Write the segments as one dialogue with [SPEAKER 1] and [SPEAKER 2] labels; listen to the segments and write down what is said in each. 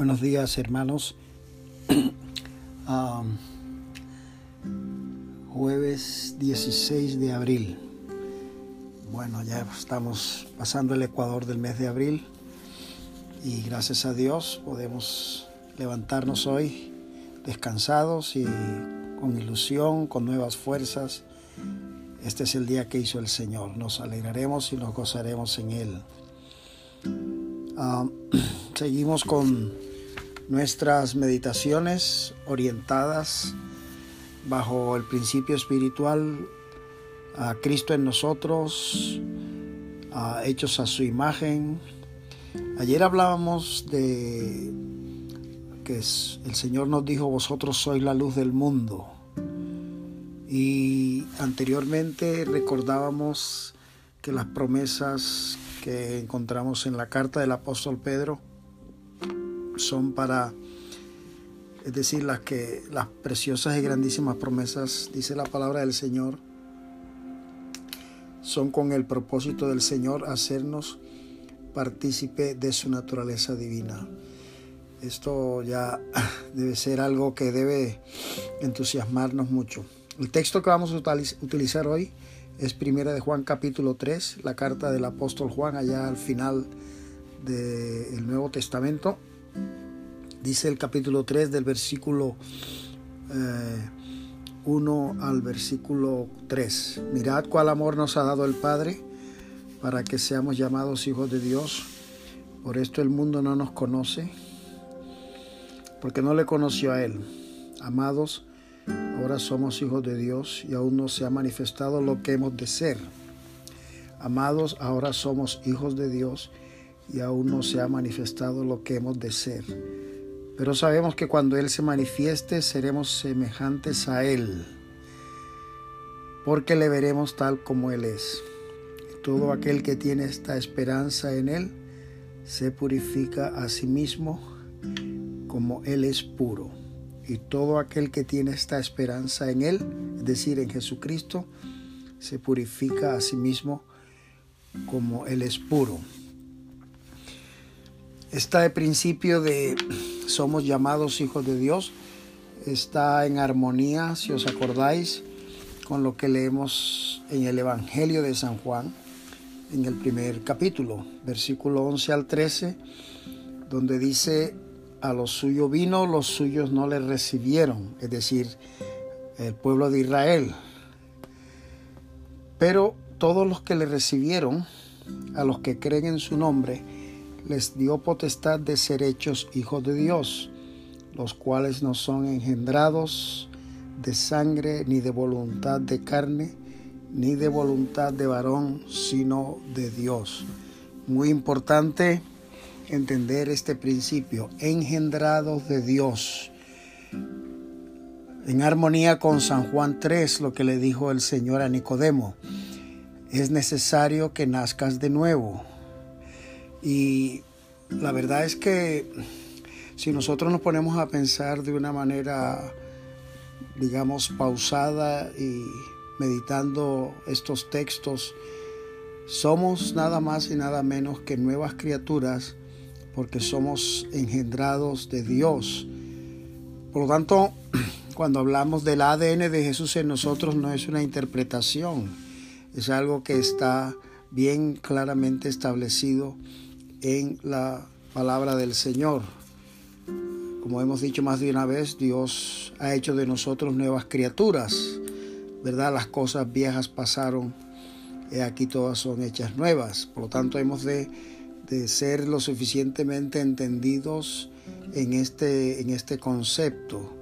[SPEAKER 1] Buenos días hermanos. Um, jueves 16 de abril. Bueno, ya estamos pasando el ecuador del mes de abril y gracias a Dios podemos levantarnos hoy descansados y con ilusión, con nuevas fuerzas. Este es el día que hizo el Señor. Nos alegraremos y nos gozaremos en Él. Um, seguimos con nuestras meditaciones orientadas bajo el principio espiritual a Cristo en nosotros, a hechos a su imagen. Ayer hablábamos de que el Señor nos dijo, vosotros sois la luz del mundo. Y anteriormente recordábamos que las promesas que encontramos en la carta del apóstol Pedro son para, es decir, las que las preciosas y grandísimas promesas, dice la palabra del Señor, son con el propósito del Señor hacernos partícipe de su naturaleza divina. Esto ya debe ser algo que debe entusiasmarnos mucho. El texto que vamos a utilizar hoy es Primera de Juan capítulo 3, la carta del apóstol Juan allá al final del Nuevo Testamento. Dice el capítulo 3 del versículo 1 eh, al versículo 3. Mirad cuál amor nos ha dado el Padre para que seamos llamados hijos de Dios. Por esto el mundo no nos conoce, porque no le conoció a Él. Amados, ahora somos hijos de Dios y aún no se ha manifestado lo que hemos de ser. Amados, ahora somos hijos de Dios y aún no se ha manifestado lo que hemos de ser pero sabemos que cuando Él se manifieste seremos semejantes a Él, porque le veremos tal como Él es. todo aquel que tiene esta esperanza en Él se purifica a sí mismo como Él es puro. Y todo aquel que tiene esta esperanza en Él, es decir, en Jesucristo, se purifica a sí mismo como Él es puro. Está el principio de somos llamados hijos de Dios está en armonía, si os acordáis, con lo que leemos en el Evangelio de San Juan, en el primer capítulo, versículo 11 al 13, donde dice, a los suyos vino, los suyos no le recibieron, es decir, el pueblo de Israel. Pero todos los que le recibieron, a los que creen en su nombre, les dio potestad de ser hechos hijos de Dios, los cuales no son engendrados de sangre, ni de voluntad de carne, ni de voluntad de varón, sino de Dios. Muy importante entender este principio, engendrados de Dios. En armonía con San Juan 3, lo que le dijo el Señor a Nicodemo, es necesario que nazcas de nuevo. Y la verdad es que si nosotros nos ponemos a pensar de una manera, digamos, pausada y meditando estos textos, somos nada más y nada menos que nuevas criaturas porque somos engendrados de Dios. Por lo tanto, cuando hablamos del ADN de Jesús en nosotros no es una interpretación, es algo que está bien claramente establecido en la palabra del Señor. Como hemos dicho más de una vez, Dios ha hecho de nosotros nuevas criaturas, ¿verdad? Las cosas viejas pasaron, aquí todas son hechas nuevas. Por lo tanto, hemos de, de ser lo suficientemente entendidos en este, en este concepto.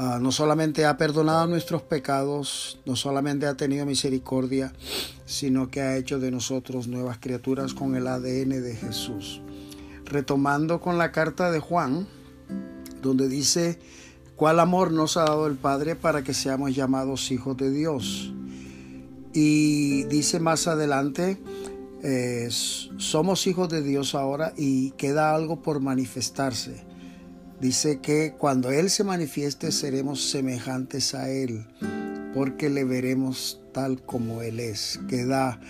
[SPEAKER 1] Ah, no solamente ha perdonado nuestros pecados, no solamente ha tenido misericordia, sino que ha hecho de nosotros nuevas criaturas con el ADN de Jesús. Retomando con la carta de Juan, donde dice, ¿cuál amor nos ha dado el Padre para que seamos llamados hijos de Dios? Y dice más adelante, eh, somos hijos de Dios ahora y queda algo por manifestarse Dice que cuando Él se manifieste seremos semejantes a Él, porque le veremos tal como Él es. Queda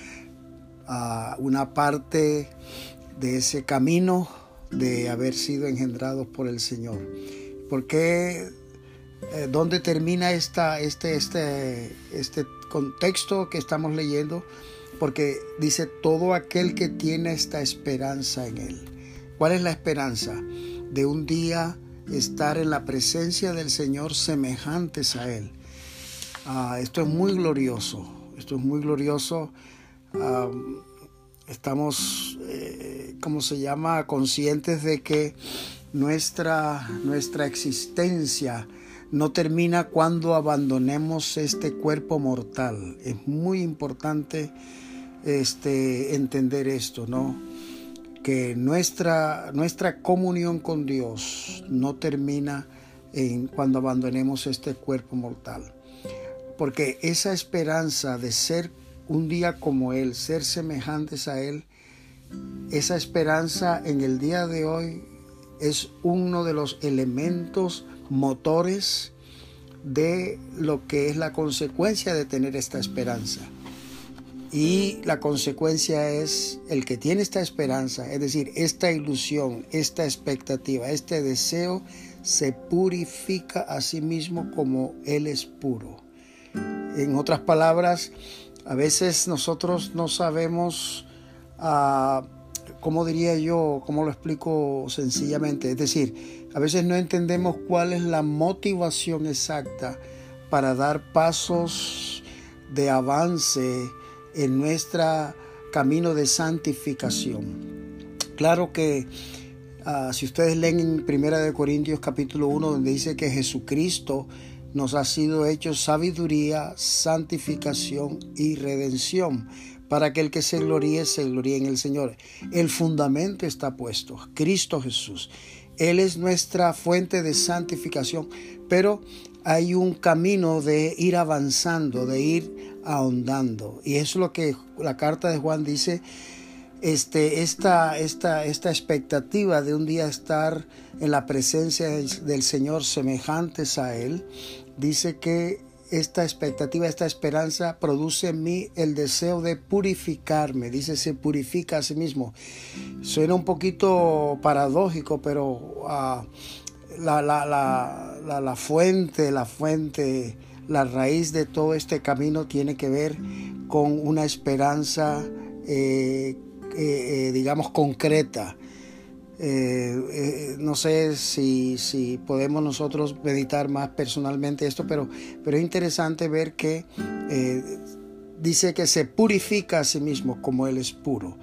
[SPEAKER 1] uh, una parte de ese camino de haber sido engendrados por el Señor. ¿Por qué? Eh, ¿Dónde termina esta, este, este, este contexto que estamos leyendo? Porque dice todo aquel que tiene esta esperanza en Él. ¿Cuál es la esperanza? De un día estar en la presencia del Señor semejantes a Él. Ah, esto es muy glorioso, esto es muy glorioso. Ah, estamos, eh, como se llama?, conscientes de que nuestra, nuestra existencia no termina cuando abandonemos este cuerpo mortal. Es muy importante este, entender esto, ¿no? Que nuestra, nuestra comunión con Dios no termina en cuando abandonemos este cuerpo mortal. Porque esa esperanza de ser un día como Él, ser semejantes a Él, esa esperanza en el día de hoy es uno de los elementos motores de lo que es la consecuencia de tener esta esperanza. Y la consecuencia es el que tiene esta esperanza, es decir, esta ilusión, esta expectativa, este deseo, se purifica a sí mismo como Él es puro. En otras palabras, a veces nosotros no sabemos, uh, ¿cómo diría yo? ¿Cómo lo explico sencillamente? Es decir, a veces no entendemos cuál es la motivación exacta para dar pasos de avance en nuestro camino de santificación. Claro que ah, si ustedes leen en Primera de Corintios capítulo 1 donde dice que Jesucristo nos ha sido hecho sabiduría, santificación y redención, para que el que se gloríe, se gloríe en el Señor. El fundamento está puesto, Cristo Jesús. Él es nuestra fuente de santificación, pero hay un camino de ir avanzando, de ir ahondando. Y es lo que la carta de Juan dice, este, esta, esta, esta expectativa de un día estar en la presencia del Señor semejantes a Él, dice que esta expectativa, esta esperanza produce en mí el deseo de purificarme. Dice, se purifica a sí mismo. Suena un poquito paradójico, pero ah, la, la, la, la, fuente, la fuente, la raíz de todo este camino tiene que ver con una esperanza, eh, eh, eh, digamos, concreta no sé si, si, podemos nosotros meditar más personalmente esto, pero, pero es interesante ver que dice que se purifica a sí mismo como Él es puro.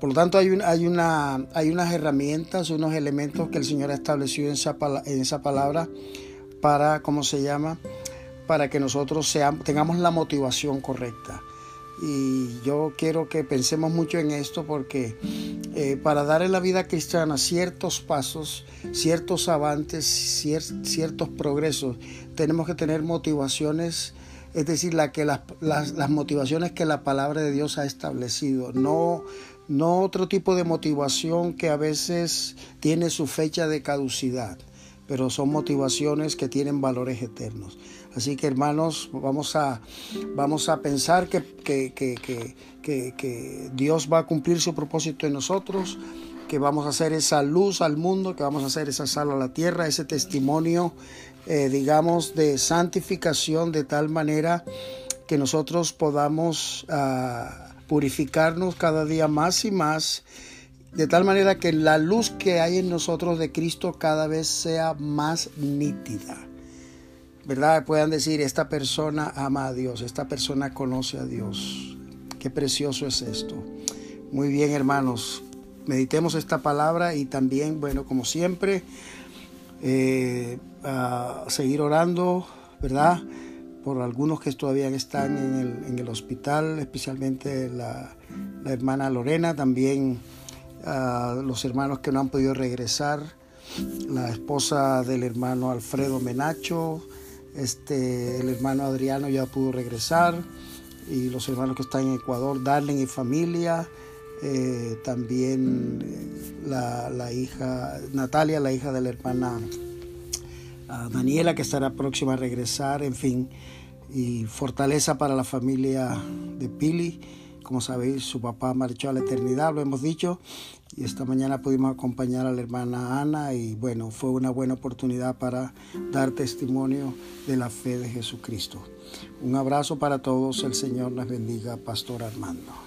[SPEAKER 1] Por lo tanto, hay, un, hay, una, hay unas herramientas, unos elementos que el Señor ha establecido en esa, en esa palabra para, ¿cómo se llama? Para que nosotros seamos, tengamos la motivación correcta. Y yo quiero que pensemos mucho en esto porque eh, para dar en la vida cristiana ciertos pasos, ciertos avances, ciertos progresos, tenemos que tener motivaciones, es decir, la que las, las, motivaciones que la palabra de Dios ha establecido, no, no otro tipo de motivación que a veces tiene su fecha de caducidad, pero son motivaciones que tienen valores eternos. Así que hermanos, vamos a, vamos a pensar que, que, Dios va a cumplir su propósito en nosotros, que vamos a hacer esa luz al mundo, que vamos a hacer esa sal a la tierra, ese testimonio, eh, digamos, de santificación de tal manera que nosotros podamos ah, purificarnos cada día más y más de tal manera que la luz que hay en nosotros de Cristo cada vez sea más nítida. ¿verdad? Puedan decir, esta persona ama a Dios, esta persona conoce a Dios. Qué precioso es esto. Muy bien, hermanos, meditemos esta palabra y también, bueno, como siempre, eh, seguir orando, ¿verdad? Por algunos que todavía están en el, hospital, especialmente la, hermana Lorena, también los hermanos que no han podido regresar, la esposa del hermano Alfredo Menacho, este, el hermano Adriano ya pudo regresar y los hermanos que están en Ecuador, Darling y familia. Eh, también eh, la, hija Natalia, la hija de la hermana ah, Daniela, que estará próxima a regresar, en fin, y fortaleza para la familia de Pili, Como sabéis, su papá marchó a la eternidad, lo hemos dicho, y esta mañana pudimos acompañar a la hermana Ana y bueno, fue una buena oportunidad para dar testimonio de la fe de Jesucristo. Un abrazo para todos, el Señor nos bendiga, Pastor Armando.